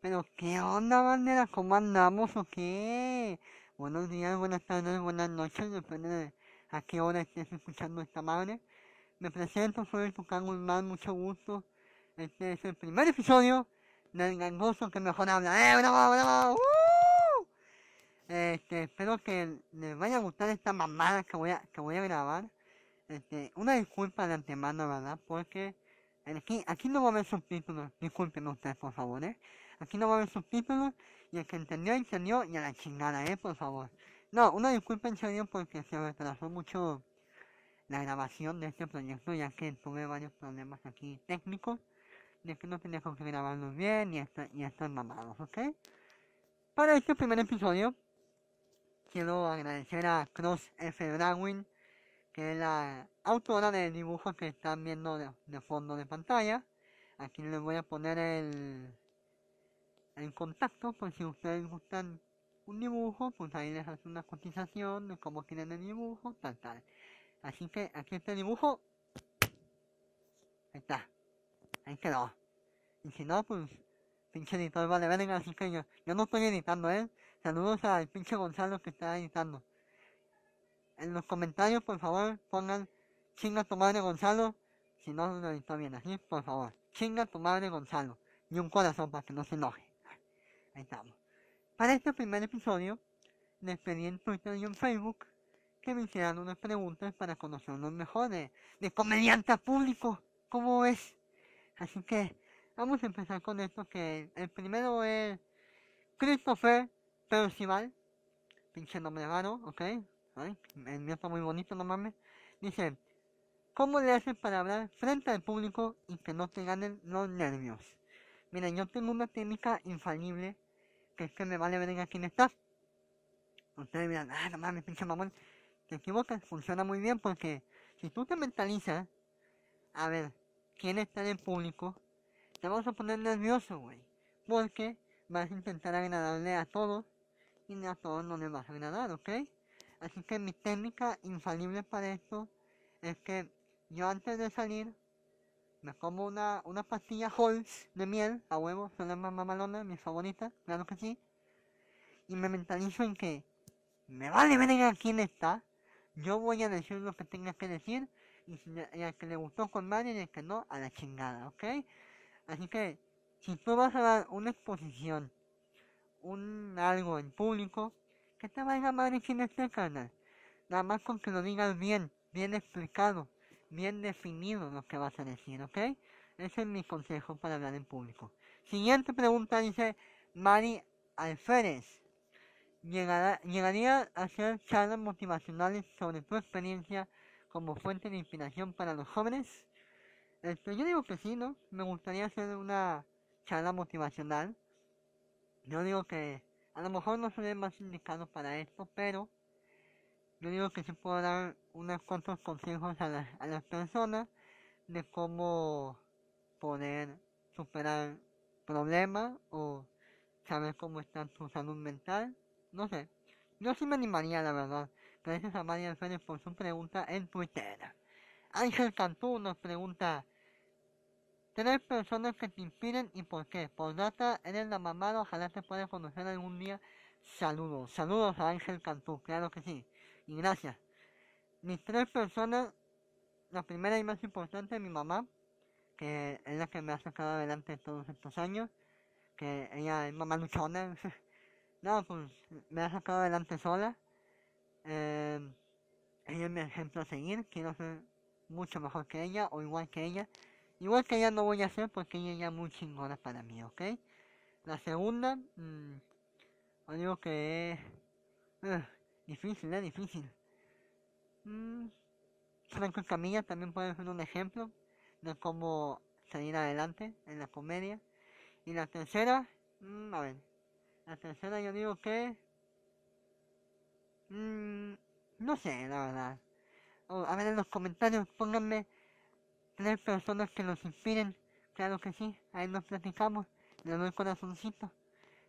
Pero qué onda, bandera, ¿cómo andamos o qué? Buenos días, buenas tardes, buenas noches, depende de a qué hora estés escuchando esta madre. Me presento, soy Tucán Guzmán, mucho gusto. Este es el primer episodio del gangoso que mejor habla. ¡Eh, bravo! ¡Uh! Este, espero que les vaya a gustar esta mamada que voy a, que voy a grabar. Este, una disculpa de antemano, ¿verdad? Porque aquí, aquí no va a haber subtítulos. Disculpen ustedes, por favor, ¿eh? Aquí no va a haber subtítulos. Y el que entendió, entendió. Y a la chingada, ¿eh? Por favor. No, una disculpa en serio porque se retrasó mucho la grabación de este proyecto, ya que tuve varios problemas aquí técnicos. De que no tenía que grabarlos bien y, esta, y estas mamados, ¿ok? Para este primer episodio, quiero agradecer a Cross F. Dragwin que es la autora del dibujo que están viendo de, fondo de pantalla. Aquí les voy a poner el, el contacto por si ustedes gustan un dibujo, pues ahí les hace una cotización de cómo quieren el dibujo, tal, tal. Así que aquí está el dibujo. Ahí está. Ahí quedó. Y si no, pues pinche editor vale verga, así que yo, yo no estoy editando, ¿eh? Saludos al pinche Gonzalo que está editando. En los comentarios, por favor, pongan chinga tu madre Gonzalo. Si no lo editó bien así, por favor. Chinga tu madre Gonzalo. Y un corazón para que no se enoje. Ahí estamos. Para este primer episodio, les pedí en Twitter y en Facebook que me hicieran unas preguntas para conocernos mejor de, de comediante público. ¿Cómo ves? Así que vamos a empezar con esto que el primero es Christopher Percival. Pinche nombre raro, ¿ok? El mío está muy bonito, no mames. Dice, ¿cómo le haces para hablar frente al público y que no te ganen los nervios? Mira, yo tengo una técnica infalible que es que me vale verga quién está. Ustedes dirán, ah, no mames, pinche mamón. Te equivocas, funciona muy bien porque si tú te mentalizas a ver quién está en el público, te vas a poner nervioso, güey. Porque vas a intentar agradarle a todos y a todos no les vas a agradar, ¿ok? Así que mi técnica infalible para esto es que yo antes de salir me como una, una pastilla Halls de miel, a huevo, son las más mamalonas, mis claro que sí. Y me mentalizo en que me vale verga quién está, yo voy a decir lo que tenga que decir, y, si, y al que le gustó con madre y al que no, a la chingada, ¿ok? Así que, si tú vas a dar una exposición, un algo en público, que te valga madre quién esté, carnal. Nada más con que lo digas bien, bien explicado, bien definido lo que vas a decir, ¿ok? Ese es mi consejo para hablar en público. Siguiente pregunta dice Mari Alférez. ¿Llegará, ¿Llegaría a hacer charlas motivacionales sobre tu experiencia como fuente de inspiración para los jóvenes? Este, yo digo que sí, ¿no? Me gustaría hacer una charla motivacional. Yo digo que a lo mejor no soy el más indicado para esto, pero yo digo que sí puedo dar unos cuantos consejos a, la, a las personas de cómo poder superar problemas o saber cómo está su salud mental. No sé, yo sí me animaría, la verdad. Gracias a María Alférez por su pregunta en Twitter. Ángel Cantú nos pregunta, Tres personas que te inspiren y por qué. Por data, eres la mamada, ojalá te pueda conocer algún día. Saludos, saludos a Ángel Cantú, claro que sí. Y gracias. Mis tres personas, la primera y más importante, mi mamá, que es la que me ha sacado adelante todos estos años, que ella es mamá luchona. no, pues me ha sacado adelante sola. Eh, ella es mi ejemplo a seguir, quiero ser mucho mejor que ella o igual que ella. Igual que ella no voy a hacer porque ella ya muy chingona para mí, ¿ok? La segunda, mmm, digo que es uh, difícil, es difícil. Mm, Franco Camilla también puede ser un ejemplo de cómo salir adelante en la comedia. Y la tercera, mmm, a ver, la tercera yo digo que... Mmm, no sé, la verdad. Oh, a ver en los comentarios, pónganme tres personas que nos inspiren. Claro que sí, ahí nos platicamos. Le doy corazoncito.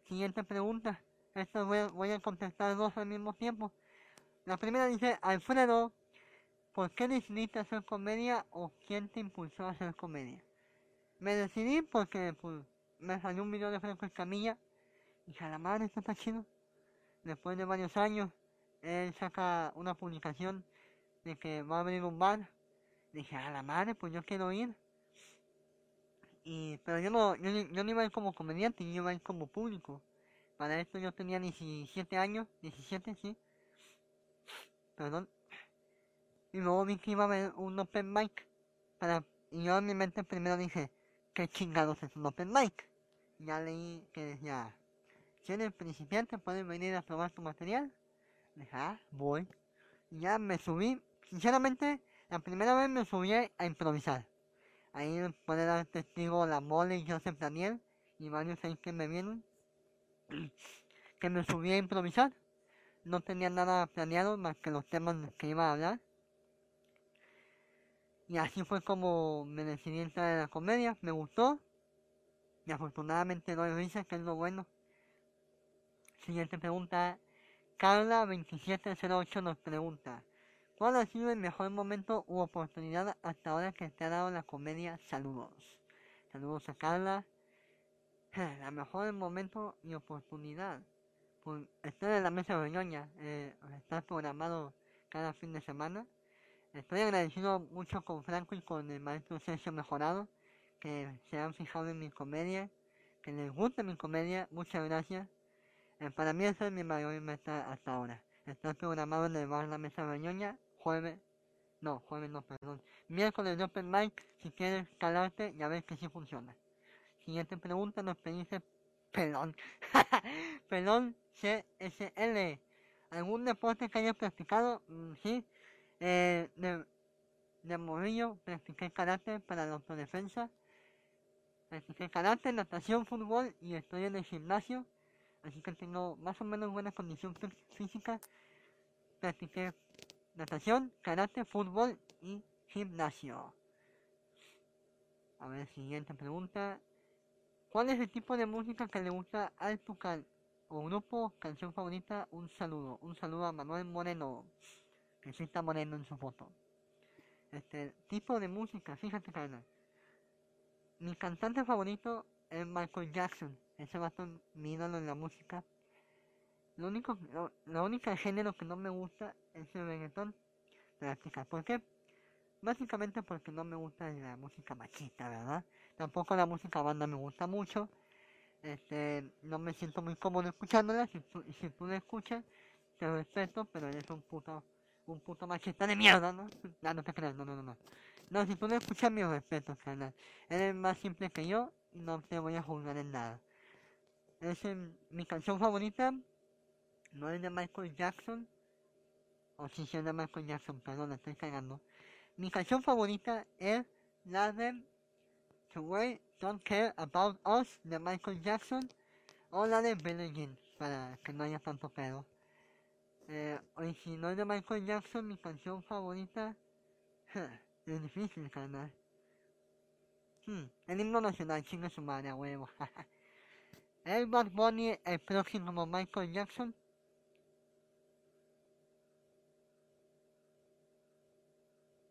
Siguiente pregunta. Esto voy a, voy a contestar dos al mismo tiempo. La primera dice, Alfredo, ¿por qué decidiste hacer comedia o quién te impulsó a hacer comedia? Me decidí porque pues, me salió un video de Franco Escamilla. Y a la madre, esto está chido. Después de varios años, él saca una publicación de que va a abrir un bar. Dije, a la madre, pues yo quiero ir. Y, pero yo no, yo, yo no iba a ir como comediante, yo iba a ir como público. Para esto yo tenía 17 años, 17, sí. Perdón. Y luego vi que iba a haber un open mic. Para, y yo en mi mente primero dije, ¿qué chingados es un open mic? Ya leí que decía, si eres principiante puedes venir a probar tu material. Dije, ah, voy. Y ya me subí, sinceramente, la primera vez me subí a improvisar. Ahí puede dar testigo la mole y Joseph Daniel y varios ahí que me vieron. que me subí a improvisar. No tenía nada planeado más que los temas que iba a hablar. Y así fue como me decidí entrar en la comedia. Me gustó. Y afortunadamente doy risa, que es lo bueno. Siguiente pregunta. Carla2708 nos pregunta. ¿Cuál ha sido el mejor momento u oportunidad hasta ahora que te ha dado la comedia? Saludos. Saludos a Carla. La mejor momento y oportunidad. Pues estoy en la mesa de. Eh, está programado cada fin de semana. Estoy agradecido mucho con Franco y con el maestro Sergio Mejorado, que se han fijado en mi comedia, que les gusta mi comedia. Muchas gracias. Eh, para mí es mi mayor meta hasta ahora. Está programado en La Mesa de Ñoña jueves, no, jueves no, perdón, miércoles de Open Mic, si quieres calarte, ya ves que sí funciona. Siguiente pregunta nos dice Pelón, Pelón CSL, ¿algún deporte que haya practicado? Mm, sí, eh, de, de morillo practiqué karate para la autodefensa, practiqué karate, natación, fútbol y estoy en el gimnasio, así que tengo más o menos buena condición física, practiqué natación, karate, fútbol y gimnasio. A ver, siguiente pregunta. ¿Cuál es el tipo de música que le gusta al tu o grupo, canción favorita? Un saludo. Un saludo a Manuel Moreno, que sí está moreno en su foto. Este tipo de música, fíjate, Carla. Mi cantante favorito es Michael Jackson. Ese va a mi ídolo en la música. Lo único, lo, único género que no me gusta es el reggaetón. Práctica. ¿Por qué? Básicamente porque no me gusta la música machista, ¿verdad? Tampoco la música banda me gusta mucho. Este, no me siento muy cómodo escuchándola. Si tú, si tú la escuchas, te respeto, pero eres un puto, un puto machista de mierda, ¿no? No, no te creas, no, no, no, no. No, si tú la escuchas, mi respeto, carnal. Eres más simple que yo y no te voy a juzgar en nada. Es mi canción favorita no es de Michael Jackson, o si es de Michael Jackson, perdón, estoy cagando. Mi canción favorita es la de The Way Don't Care About Us de Michael Jackson, o la de Billie para que no haya tanto pedo. Eh, si no es de Michael Jackson, mi canción favorita es difícil, carnal. Hmm, el himno nacional, chinga su madre, huevo. el Bad Bunny, el próximo Michael Jackson.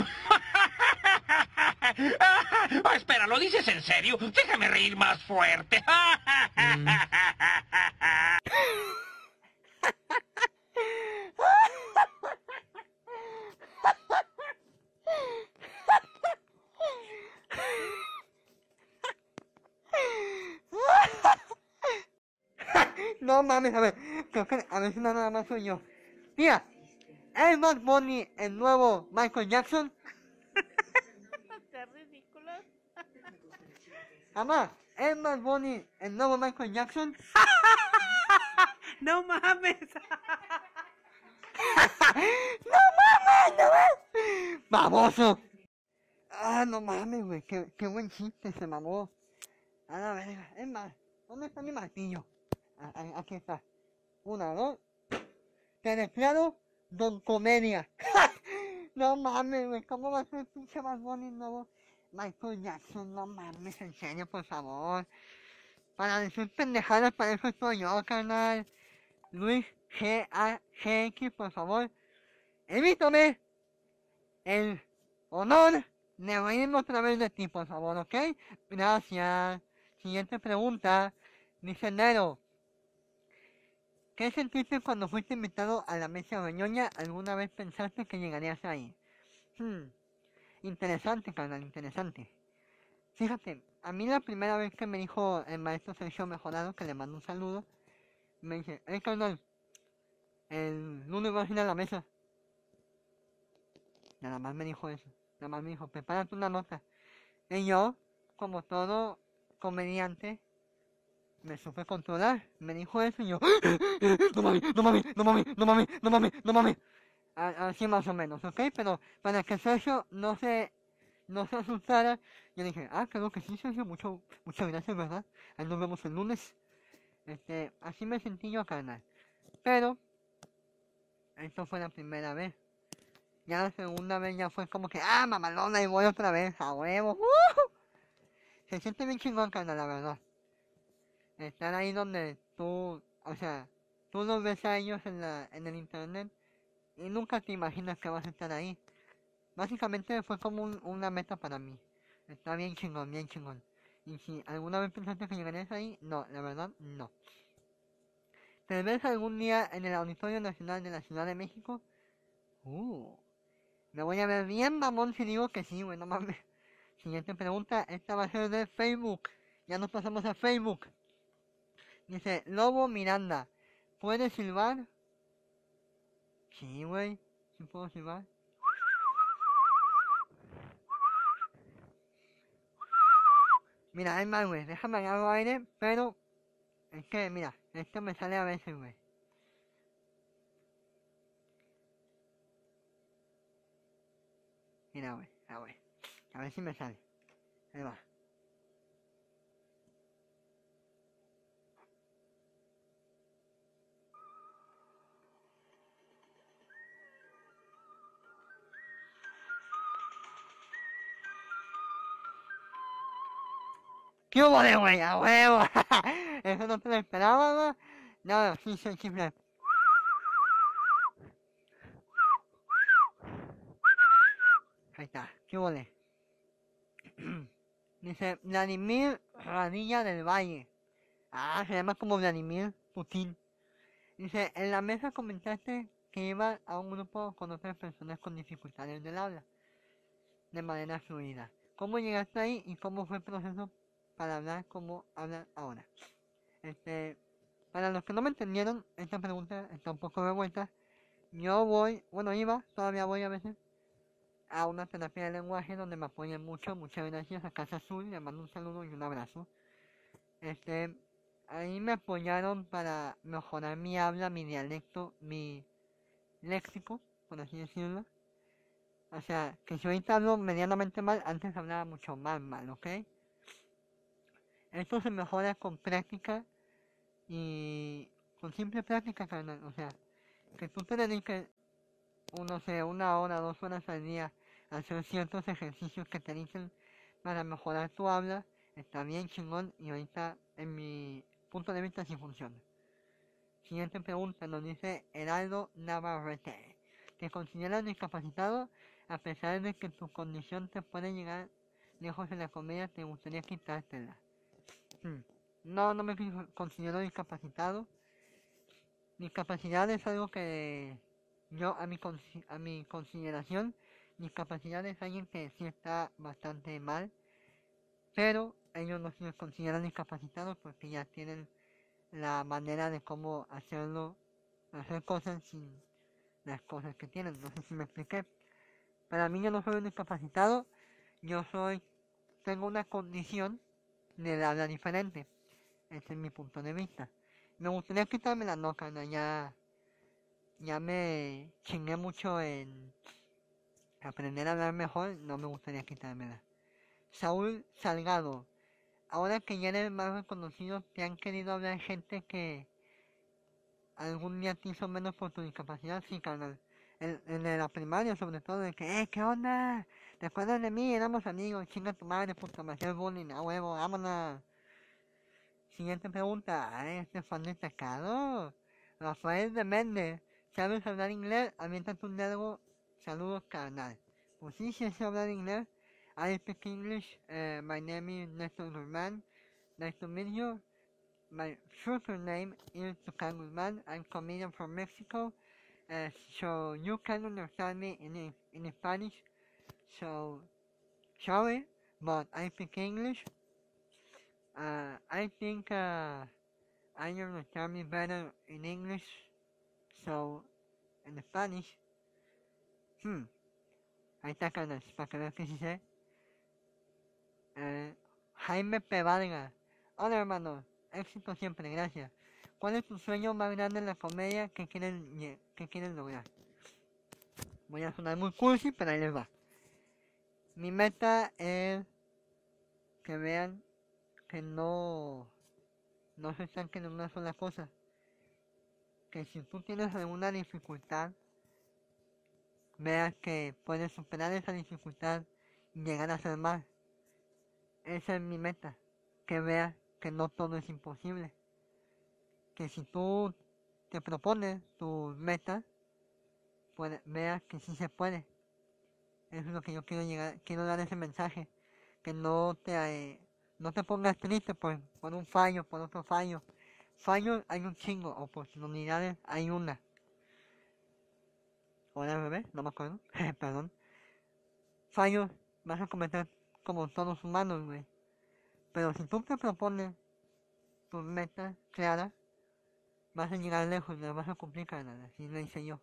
oh, espera, ¿lo dices en serio? Déjame reír más fuerte. No mames, a ver, a ver si nada más soy yo. Mira, el Bad Bunny, el nuevo Michael Jackson, Mamá, ¿es más Bonnie el nuevo Michael Jackson? no mames. no mames, no mames. Baboso. Ah, no mames, güey. Qué, qué buen chiste se mamó. A la verga. Es más, ¿dónde está mi martillo? Ah, ah, aquí está. Una, dos. Te declaro Don Comedia. no mames, güey. ¿Cómo va a ser pinche más Bonnie nuevo? Michael Jackson, no mames, en serio, por favor. Para decir pendejadas, para eso estoy yo, carnal. Luis G. A. G. X, por favor. Evítame el honor de reírme otra vez de ti, por favor, ¿ok? Gracias. Siguiente pregunta. Dice Nero. ¿Qué sentiste cuando fuiste invitado a la mesa de ñoña? ¿Alguna vez pensaste que llegarías ahí? Hmm. Interesante, carnal, interesante. Fíjate, a mí la primera vez que me dijo el maestro Sergio Mejorado, que le mando un saludo, me dice, hey carnal, el lunes vas a ir a la mesa. Nada más me dijo eso. Nada más me dijo, prepárate una nota. Y yo, como todo comediante, me supe controlar. Me dijo eso y yo, no mami, no mami, no mami, no mami, no mami, no mami. Así más o menos, ¿ok? Pero para que Sergio no se, no se asustara, yo dije, ah, creo que sí, Sergio, mucho, muchas gracias, ¿verdad? Ahí nos vemos el lunes. Este, así me sentí yo, carnal. Pero, esto fue la primera vez. Ya la segunda vez ya fue como que, ah, mamalona, y voy otra vez, a huevo. Se siente bien chingón, carnal, la verdad. Estar ahí donde tú, o sea, tú los ves a ellos en, la, en el internet y nunca te imaginas que vas a estar ahí. Básicamente fue como un- una meta para mí. Está bien chingón, bien chingón. Y si alguna vez pensaste que llegarías ahí, no, la verdad, no. ¿Te ves algún día en el Auditorio Nacional de la Ciudad de México? Uh, me voy a ver bien mamón si digo que sí, güey, no mames. Siguiente pregunta, esta va a ser de Facebook. Ya nos pasamos a Facebook. Dice, Lobo Miranda, ¿puedes silbar? Sí, güey, sí puedo silbar. Mira, es más, güey, déjame agarrar aire, pero es que, mira, esto me sale a veces, güey. Mira, güey, a ver, a ver si me sale. Ahí va. ¿Qué hubo de güey? ¡A huevo! Eso no te lo esperaba, ¿no? No, sí, sí, sí. Ahí está, ¿qué hubo? Dice Vladimir Radilla del Valle. Ah, se llama como Vladimir Putin. Dice, en la mesa comentaste que iba a un grupo con otras personas con dificultades del habla. De manera fluida. ¿Cómo llegaste ahí y cómo fue el proceso para hablar como hablan ahora? Este, para los que no me entendieron, esta pregunta está un poco de vuelta. Yo voy, bueno, iba, todavía voy a veces, a una terapia de lenguaje donde me apoyan mucho. Muchas gracias a Casa Azul, le mando un saludo y un abrazo. Este, ahí me apoyaron para mejorar mi habla, mi dialecto, mi léxico, por así decirlo. O sea, que si ahorita hablo medianamente mal, antes hablaba mucho más mal, ¿ok? Esto se mejora con práctica y con simple práctica, carnal. O sea, que tú te dediques, no sé, una hora, dos horas al día a hacer ciertos ejercicios que te dicen para mejorar tu habla, está bien chingón y ahorita en mi punto de vista sí funciona. Siguiente pregunta, nos dice Heraldo Navarrete. ¿Te consideras discapacitado? A pesar de que tu condición te puede llegar lejos en la comedia, ¿te gustaría quitártela? Hmm. No, no me con- considero discapacitado. Discapacidad es algo que yo a mi, a mi consideración, discapacidad es alguien que sí está bastante mal, pero ellos no se consideran discapacitados porque ya tienen la manera de cómo hacerlo, hacer cosas sin las cosas que tienen. No sé si me expliqué. Para mí yo no soy un discapacitado, yo soy, tengo una condición de habla diferente. Ese es mi punto de vista. Me gustaría quitarme la no, carnal, ya, ya me chingué mucho en aprender a hablar mejor, no me gustaría quitármela. Saúl Salgado, ahora que ya eres más reconocido, ¿te han querido hablar gente que algún día te hizo menos por tu discapacidad? Sí, En, en la primaria, sobre todo, de que, eh, ¿qué onda? ¿Te acuerdas de mí? Éramos amigos, chinga tu madre, puta, me hacías bullying, a huevo, vámonos. Siguiente pregunta, ah, este fan destacado. Rafael de Méndez, ¿sabes hablar inglés? Aviéntate un dedo, saludos carnal. Pues sí, sé hablar inglés. I speak English, eh, my name is Nestor Guzmán. Nice to meet you. My super name is Tucan Guzman. I'm comedian from Mexico. Uh, so you can understand me in in Spanish. So sorry, but I speak English. Uh, I think uh, I understand me better in English. So in Spanish. Hmm. Ahí está Carlos, para que veas que sí sé. Eh, Jaime P. Vargas. Hola hermano, éxito siempre, gracias. ¿Cuál es tu sueño más grande en la comedia que quieren, que quieren lograr? Voy a sonar muy cursi, pero ahí les va. Mi meta es que vean que no, no se estanquen en una sola cosa. Que si tú tienes alguna dificultad, veas que puedes superar esa dificultad y llegar a ser más. Esa es mi meta. Que veas que no todo es imposible. Que si tú te propones tus metas, puede- veas que sí se puede. Eso es lo que yo quiero llegar, quiero dar ese mensaje. Que no te, eh, no te pongas triste por, por un fallo, por otro fallo. Fallos hay un chingo, oportunidades hay una. Hola bebé, no me acuerdo, perdón. Fallos vas a cometer como todos humanos, güey. Pero si tú te propones tus metas claras, vas a llegar lejos, las vas a cumplir, carnal. Así lo hice yo.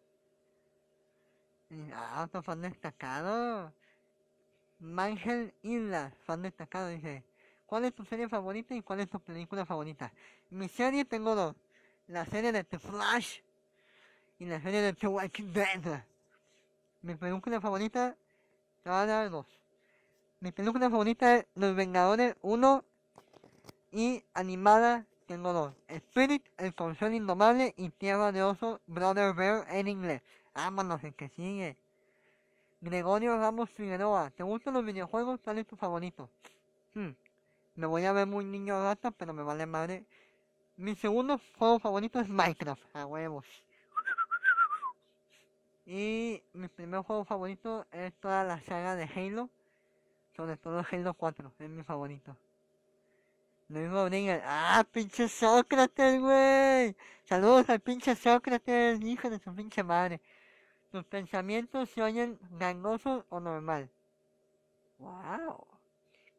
Ah, otro fan destacado. Mangel Isla, fan destacado, dice. ¿Cuál es tu serie favorita y cuál es tu película favorita? Mi serie tengo dos. La serie de The Flash y la serie de The Walking Dead. Mi película favorita, te dos. Mi película favorita es Los Vengadores 1 y animada tengo dos. Spirit, El Corcel Indomable y Tierra de Oso, Brother Bear en inglés. Vámonos, el que sigue. Gregorio Ramos Figueroa, ¿te gustan los videojuegos? ¿Cuál es tu favorito? Hmm, Me voy a ver muy niño rata, pero me vale madre. Mi segundo juego favorito es Minecraft, a huevos. Y mi primer juego favorito es toda la saga de Halo, sobre todo Halo 4, es mi favorito. Luis Rodríguez, ah, pinche Sócrates, güey. Saludos al pinche Sócrates, hijo de su pinche madre. ¿Tus pensamientos se oyen gangosos o normal? Wow.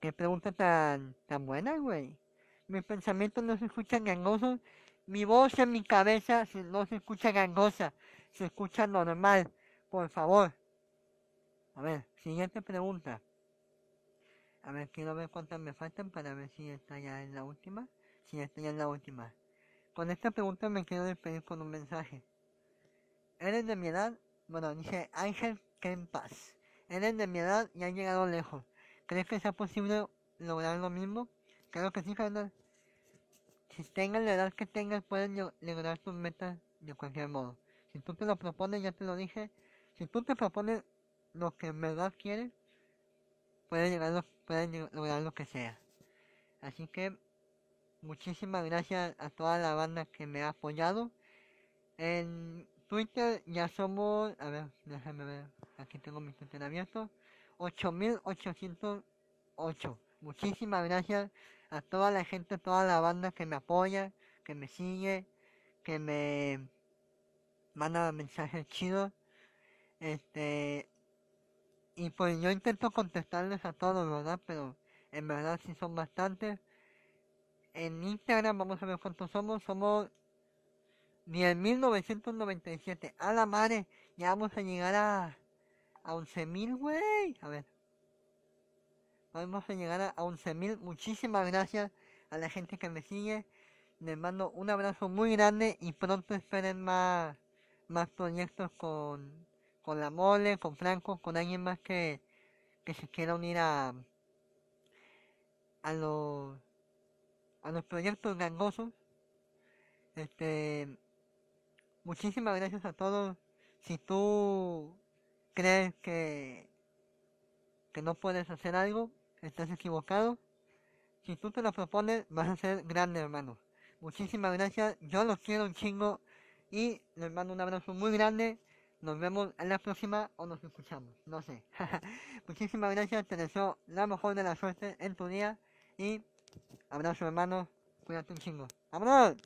Qué pregunta tan, tan buena, güey. Mis pensamientos no se escuchan gangosos. Mi voz en mi cabeza no se escucha gangosa. Se escucha normal. Por favor. A ver, siguiente pregunta. A ver, quiero ver cuántas me faltan para ver si esta ya es la última. Si esta ya es la última. Con esta pregunta me quiero despedir con un mensaje. ¿Eres de mi edad? Bueno, dice Ángel Paz. ¿Eres de mi edad y has llegado lejos? ¿Crees que sea posible lograr lo mismo? Creo que sí, carnal. Si tengas la edad que tengas, puedes lo- lograr tus metas de cualquier modo. Si tú te lo propones, ya te lo dije. Si tú te propones lo que en verdad quieres, puedes, llegar lo- puedes lleg- lograr lo que sea. Así que, muchísimas gracias a toda la banda que me ha apoyado. En Twitter ya somos, a ver, déjame ver, aquí tengo mi Twitter abierto, 8808. Muchísimas gracias a toda la gente, toda la banda que me apoya, que me sigue, que me manda mensajes chidos. Este, y pues yo intento contestarles a todos, ¿verdad? Pero en verdad sí son bastantes. En Instagram, vamos a ver cuántos somos, somos 10.997. A la madre, ya vamos a llegar a, a 11.000, güey. A ver. Vamos a llegar a, a 11.000. Muchísimas gracias a la gente que me sigue. Les mando un abrazo muy grande y pronto esperen más, más proyectos con, con la mole, con Franco, con alguien más que, que se quiera unir a, a los, a los proyectos gangosos. Este, muchísimas gracias a todos. Si tú crees que, que no puedes hacer algo, estás equivocado. Si tú te lo propones, vas a ser grande, hermano. Muchísimas gracias. Yo los quiero un chingo. Y les mando un abrazo muy grande. Nos vemos en la próxima o nos escuchamos. No sé. Muchísimas gracias. Te deseo la mejor de la suerte en tu día. Y Abrazo, hermano. Cuídate un chingo. ¡Vámonos!